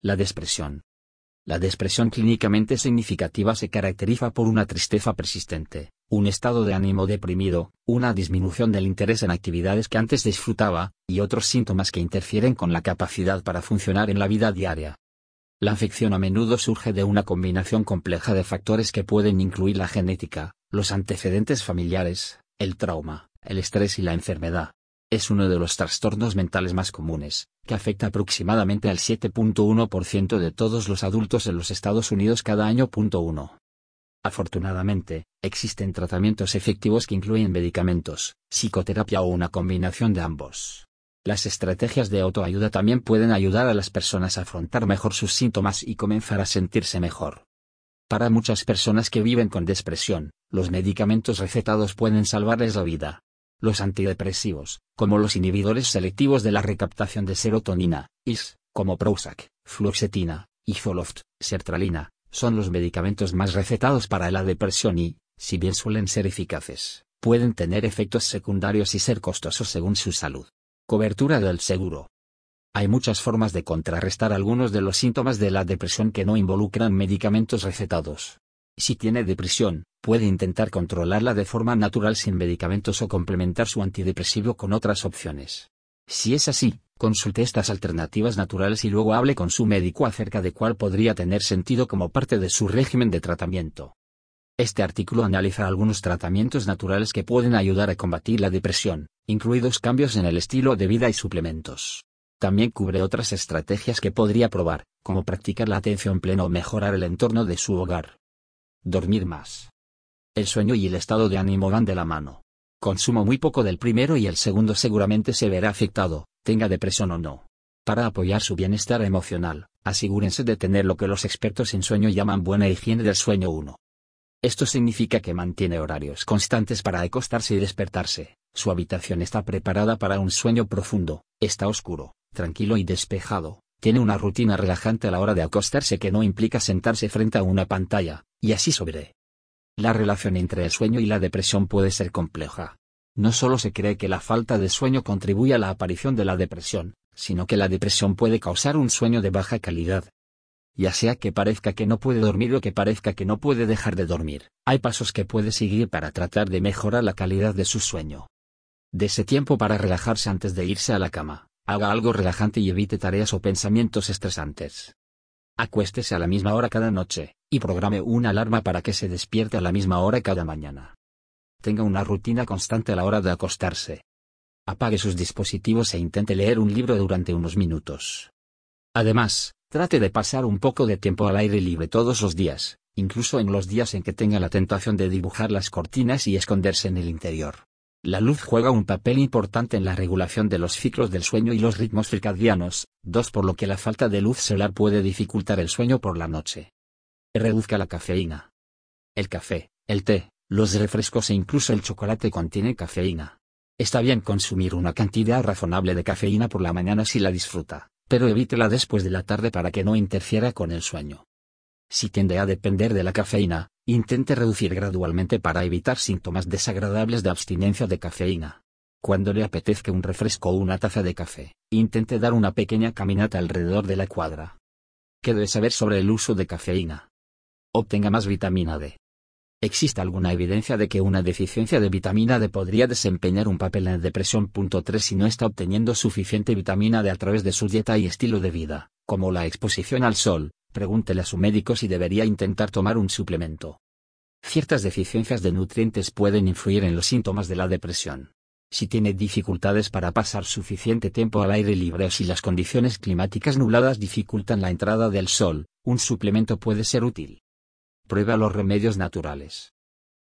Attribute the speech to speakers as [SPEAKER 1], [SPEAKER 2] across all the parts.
[SPEAKER 1] La depresión. La depresión clínicamente significativa se caracteriza por una tristeza persistente, un estado de ánimo deprimido, una disminución del interés en actividades que antes disfrutaba, y otros síntomas que interfieren con la capacidad para funcionar en la vida diaria. La afección a menudo surge de una combinación compleja de factores que pueden incluir la genética, los antecedentes familiares, el trauma, el estrés y la enfermedad. Es uno de los trastornos mentales más comunes, que afecta aproximadamente al 7.1% de todos los adultos en los Estados Unidos cada año. 1. Afortunadamente, existen tratamientos efectivos que incluyen medicamentos, psicoterapia o una combinación de ambos. Las estrategias de autoayuda también pueden ayudar a las personas a afrontar mejor sus síntomas y comenzar a sentirse mejor. Para muchas personas que viven con depresión, los medicamentos recetados pueden salvarles la vida. Los antidepresivos, como los inhibidores selectivos de la recaptación de serotonina, IS, como Prozac, fluoxetina, y Zoloft, sertralina, son los medicamentos más recetados para la depresión y, si bien suelen ser eficaces, pueden tener efectos secundarios y ser costosos según su salud. Cobertura del seguro. Hay muchas formas de contrarrestar algunos de los síntomas de la depresión que no involucran medicamentos recetados. Si tiene depresión, puede intentar controlarla de forma natural sin medicamentos o complementar su antidepresivo con otras opciones. Si es así, consulte estas alternativas naturales y luego hable con su médico acerca de cuál podría tener sentido como parte de su régimen de tratamiento. Este artículo analiza algunos tratamientos naturales que pueden ayudar a combatir la depresión, incluidos cambios en el estilo de vida y suplementos. También cubre otras estrategias que podría probar, como practicar la atención plena o mejorar el entorno de su hogar. Dormir más. El sueño y el estado de ánimo van de la mano. Consumo muy poco del primero y el segundo seguramente se verá afectado, tenga depresión o no. Para apoyar su bienestar emocional, asegúrense de tener lo que los expertos en sueño llaman buena higiene del sueño 1. Esto significa que mantiene horarios constantes para acostarse y despertarse, su habitación está preparada para un sueño profundo, está oscuro, tranquilo y despejado, tiene una rutina relajante a la hora de acostarse que no implica sentarse frente a una pantalla, y así sobre. La relación entre el sueño y la depresión puede ser compleja. No solo se cree que la falta de sueño contribuye a la aparición de la depresión, sino que la depresión puede causar un sueño de baja calidad. Ya sea que parezca que no puede dormir o que parezca que no puede dejar de dormir, hay pasos que puede seguir para tratar de mejorar la calidad de su sueño. Dese tiempo para relajarse antes de irse a la cama, haga algo relajante y evite tareas o pensamientos estresantes. Acuéstese a la misma hora cada noche, y programe una alarma para que se despierte a la misma hora cada mañana. Tenga una rutina constante a la hora de acostarse. Apague sus dispositivos e intente leer un libro durante unos minutos. Además, trate de pasar un poco de tiempo al aire libre todos los días, incluso en los días en que tenga la tentación de dibujar las cortinas y esconderse en el interior. La luz juega un papel importante en la regulación de los ciclos del sueño y los ritmos circadianos, dos por lo que la falta de luz solar puede dificultar el sueño por la noche. Reduzca la cafeína. El café, el té, los refrescos e incluso el chocolate contienen cafeína. Está bien consumir una cantidad razonable de cafeína por la mañana si la disfruta, pero evítela después de la tarde para que no interfiera con el sueño. Si tiende a depender de la cafeína, intente reducir gradualmente para evitar síntomas desagradables de abstinencia de cafeína. Cuando le apetezca un refresco o una taza de café, intente dar una pequeña caminata alrededor de la cuadra. ¿Qué debe saber sobre el uso de cafeína? Obtenga más vitamina D. ¿Existe alguna evidencia de que una deficiencia de vitamina D podría desempeñar un papel en la depresión? 3 Si no está obteniendo suficiente vitamina D a través de su dieta y estilo de vida, como la exposición al sol, pregúntele a su médico si debería intentar tomar un suplemento. Ciertas deficiencias de nutrientes pueden influir en los síntomas de la depresión. Si tiene dificultades para pasar suficiente tiempo al aire libre o si las condiciones climáticas nubladas dificultan la entrada del sol, un suplemento puede ser útil. Prueba los remedios naturales.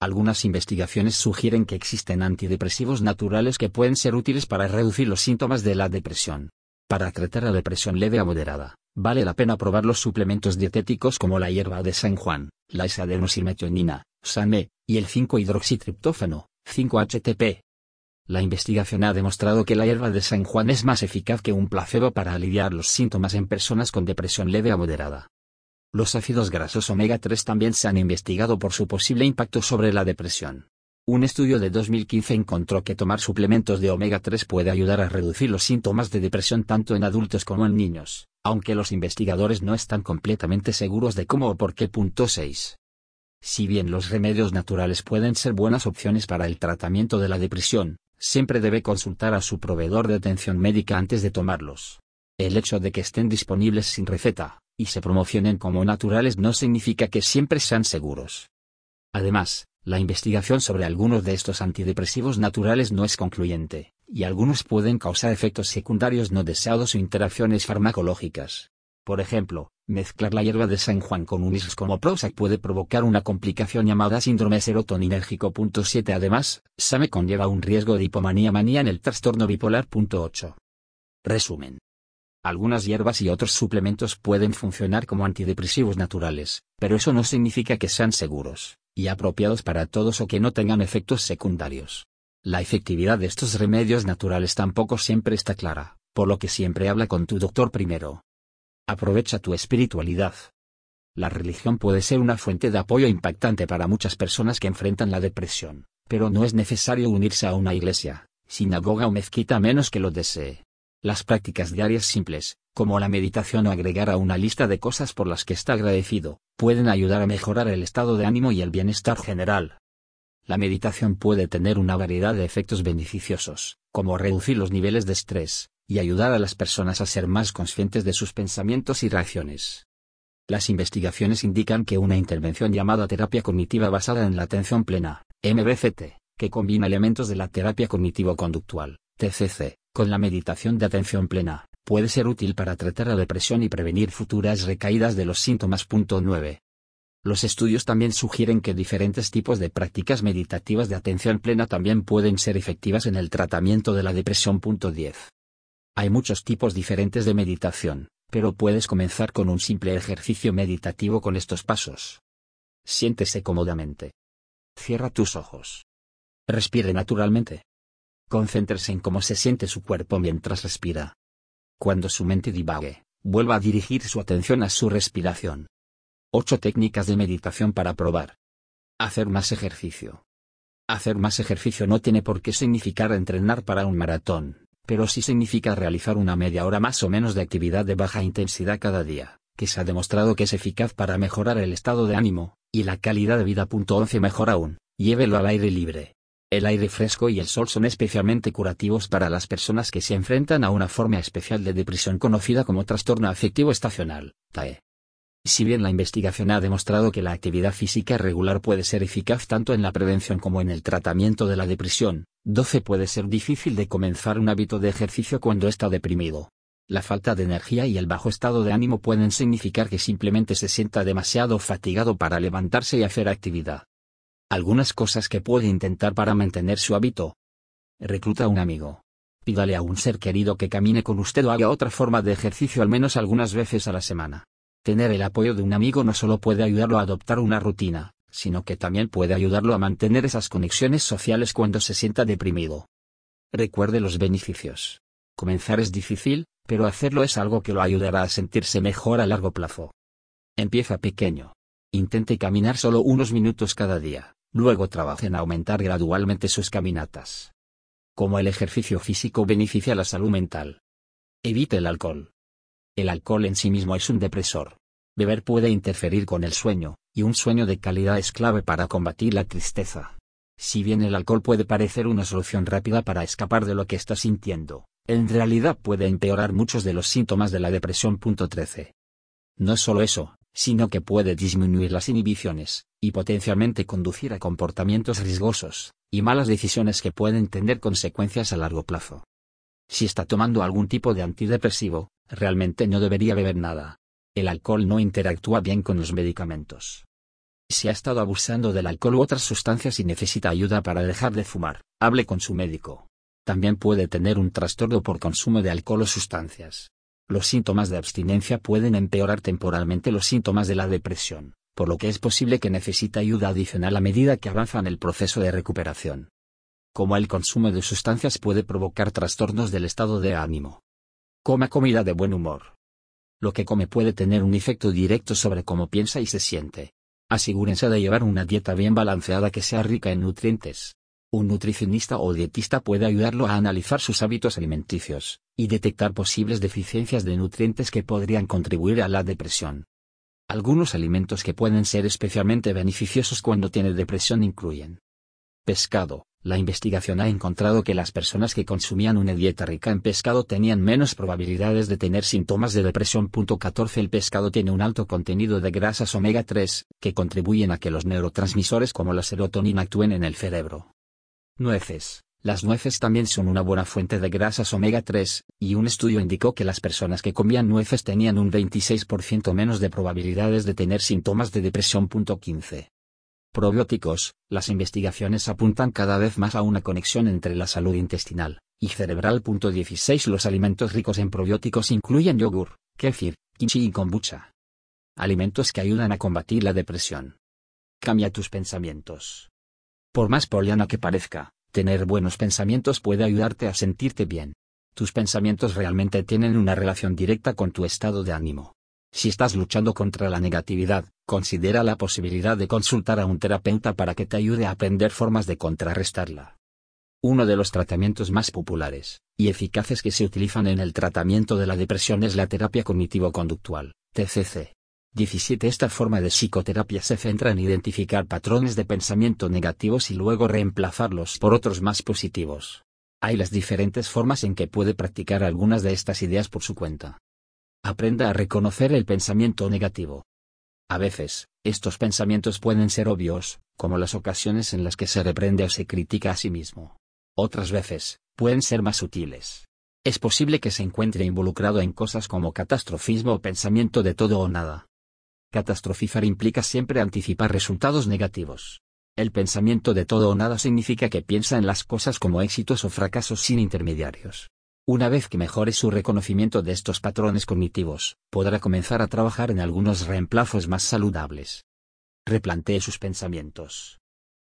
[SPEAKER 1] Algunas investigaciones sugieren que existen antidepresivos naturales que pueden ser útiles para reducir los síntomas de la depresión. Para tratar la depresión leve a moderada, Vale la pena probar los suplementos dietéticos como la hierba de San Juan, la isadenosilmetionina, SAME, y el 5-hidroxitriptófano, 5-HTP. La investigación ha demostrado que la hierba de San Juan es más eficaz que un placebo para aliviar los síntomas en personas con depresión leve a moderada. Los ácidos grasos omega 3 también se han investigado por su posible impacto sobre la depresión. Un estudio de 2015 encontró que tomar suplementos de omega 3 puede ayudar a reducir los síntomas de depresión tanto en adultos como en niños, aunque los investigadores no están completamente seguros de cómo o por qué. Punto 6. Si bien los remedios naturales pueden ser buenas opciones para el tratamiento de la depresión, siempre debe consultar a su proveedor de atención médica antes de tomarlos. El hecho de que estén disponibles sin receta, y se promocionen como naturales no significa que siempre sean seguros. Además, la investigación sobre algunos de estos antidepresivos naturales no es concluyente, y algunos pueden causar efectos secundarios no deseados o interacciones farmacológicas. Por ejemplo, mezclar la hierba de San Juan con un ISS como Prozac puede provocar una complicación llamada síndrome serotoninérgico. 7 Además, SAME conlleva un riesgo de hipomanía manía en el trastorno bipolar. 8. Resumen. Algunas hierbas y otros suplementos pueden funcionar como antidepresivos naturales, pero eso no significa que sean seguros y apropiados para todos o que no tengan efectos secundarios. La efectividad de estos remedios naturales tampoco siempre está clara, por lo que siempre habla con tu doctor primero. Aprovecha tu espiritualidad. La religión puede ser una fuente de apoyo impactante para muchas personas que enfrentan la depresión, pero no es necesario unirse a una iglesia, sinagoga o mezquita menos que lo desee. Las prácticas diarias simples, como la meditación o agregar a una lista de cosas por las que está agradecido, pueden ayudar a mejorar el estado de ánimo y el bienestar general. La meditación puede tener una variedad de efectos beneficiosos, como reducir los niveles de estrés, y ayudar a las personas a ser más conscientes de sus pensamientos y reacciones. Las investigaciones indican que una intervención llamada terapia cognitiva basada en la atención plena, MBCT, que combina elementos de la terapia cognitivo-conductual, TCC, con la meditación de atención plena, puede ser útil para tratar la depresión y prevenir futuras recaídas de los síntomas. 9. Los estudios también sugieren que diferentes tipos de prácticas meditativas de atención plena también pueden ser efectivas en el tratamiento de la depresión. 10. Hay muchos tipos diferentes de meditación, pero puedes comenzar con un simple ejercicio meditativo con estos pasos. Siéntese cómodamente. Cierra tus ojos. Respire naturalmente. Concéntrese en cómo se siente su cuerpo mientras respira. Cuando su mente divague, vuelva a dirigir su atención a su respiración. 8 técnicas de meditación para probar. Hacer más ejercicio. Hacer más ejercicio no tiene por qué significar entrenar para un maratón, pero sí significa realizar una media hora más o menos de actividad de baja intensidad cada día, que se ha demostrado que es eficaz para mejorar el estado de ánimo, y la calidad de vida. 11 Mejor aún, llévelo al aire libre. El aire fresco y el sol son especialmente curativos para las personas que se enfrentan a una forma especial de depresión conocida como trastorno afectivo estacional, TAE. Si bien la investigación ha demostrado que la actividad física regular puede ser eficaz tanto en la prevención como en el tratamiento de la depresión, 12 puede ser difícil de comenzar un hábito de ejercicio cuando está deprimido. La falta de energía y el bajo estado de ánimo pueden significar que simplemente se sienta demasiado fatigado para levantarse y hacer actividad. Algunas cosas que puede intentar para mantener su hábito. Recluta a un amigo. Pídale a un ser querido que camine con usted o haga otra forma de ejercicio al menos algunas veces a la semana. Tener el apoyo de un amigo no solo puede ayudarlo a adoptar una rutina, sino que también puede ayudarlo a mantener esas conexiones sociales cuando se sienta deprimido. Recuerde los beneficios. Comenzar es difícil, pero hacerlo es algo que lo ayudará a sentirse mejor a largo plazo. Empieza pequeño. Intente caminar solo unos minutos cada día. Luego trabaje en aumentar gradualmente sus caminatas. Como el ejercicio físico beneficia la salud mental. Evite el alcohol. El alcohol en sí mismo es un depresor. Beber puede interferir con el sueño, y un sueño de calidad es clave para combatir la tristeza. Si bien el alcohol puede parecer una solución rápida para escapar de lo que está sintiendo, en realidad puede empeorar muchos de los síntomas de la depresión. 13. No solo eso, sino que puede disminuir las inhibiciones, y potencialmente conducir a comportamientos riesgosos, y malas decisiones que pueden tener consecuencias a largo plazo. Si está tomando algún tipo de antidepresivo, realmente no debería beber nada. El alcohol no interactúa bien con los medicamentos. Si ha estado abusando del alcohol u otras sustancias y necesita ayuda para dejar de fumar, hable con su médico. También puede tener un trastorno por consumo de alcohol o sustancias. Los síntomas de abstinencia pueden empeorar temporalmente los síntomas de la depresión, por lo que es posible que necesite ayuda adicional a medida que avanza en el proceso de recuperación. Como el consumo de sustancias puede provocar trastornos del estado de ánimo. Coma comida de buen humor. Lo que come puede tener un efecto directo sobre cómo piensa y se siente. Asegúrense de llevar una dieta bien balanceada que sea rica en nutrientes. Un nutricionista o dietista puede ayudarlo a analizar sus hábitos alimenticios, y detectar posibles deficiencias de nutrientes que podrían contribuir a la depresión. Algunos alimentos que pueden ser especialmente beneficiosos cuando tiene depresión incluyen pescado. La investigación ha encontrado que las personas que consumían una dieta rica en pescado tenían menos probabilidades de tener síntomas de depresión. 14 El pescado tiene un alto contenido de grasas omega 3, que contribuyen a que los neurotransmisores como la serotonina actúen en el cerebro. Nueces. Las nueces también son una buena fuente de grasas omega 3, y un estudio indicó que las personas que comían nueces tenían un 26% menos de probabilidades de tener síntomas de depresión. 15. Probióticos, las investigaciones apuntan cada vez más a una conexión entre la salud intestinal y cerebral. 16 Los alimentos ricos en probióticos incluyen yogur, kefir, kimchi y kombucha. Alimentos que ayudan a combatir la depresión. Cambia tus pensamientos. Por más poliana que parezca, Tener buenos pensamientos puede ayudarte a sentirte bien. Tus pensamientos realmente tienen una relación directa con tu estado de ánimo. Si estás luchando contra la negatividad, considera la posibilidad de consultar a un terapeuta para que te ayude a aprender formas de contrarrestarla. Uno de los tratamientos más populares y eficaces que se utilizan en el tratamiento de la depresión es la terapia cognitivo-conductual, TCC. 17. Esta forma de psicoterapia se centra en identificar patrones de pensamiento negativos y luego reemplazarlos por otros más positivos. Hay las diferentes formas en que puede practicar algunas de estas ideas por su cuenta. Aprenda a reconocer el pensamiento negativo. A veces, estos pensamientos pueden ser obvios, como las ocasiones en las que se reprende o se critica a sí mismo. Otras veces, pueden ser más sutiles. Es posible que se encuentre involucrado en cosas como catastrofismo o pensamiento de todo o nada. Catastrofizar implica siempre anticipar resultados negativos. El pensamiento de todo o nada significa que piensa en las cosas como éxitos o fracasos sin intermediarios. Una vez que mejore su reconocimiento de estos patrones cognitivos, podrá comenzar a trabajar en algunos reemplazos más saludables. Replantee sus pensamientos.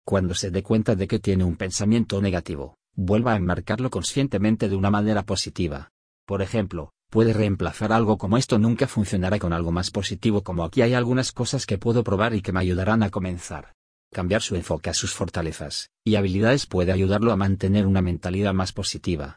[SPEAKER 1] Cuando se dé cuenta de que tiene un pensamiento negativo, vuelva a enmarcarlo conscientemente de una manera positiva. Por ejemplo, puede reemplazar algo como esto nunca funcionará con algo más positivo como aquí hay algunas cosas que puedo probar y que me ayudarán a comenzar. Cambiar su enfoque a sus fortalezas y habilidades puede ayudarlo a mantener una mentalidad más positiva.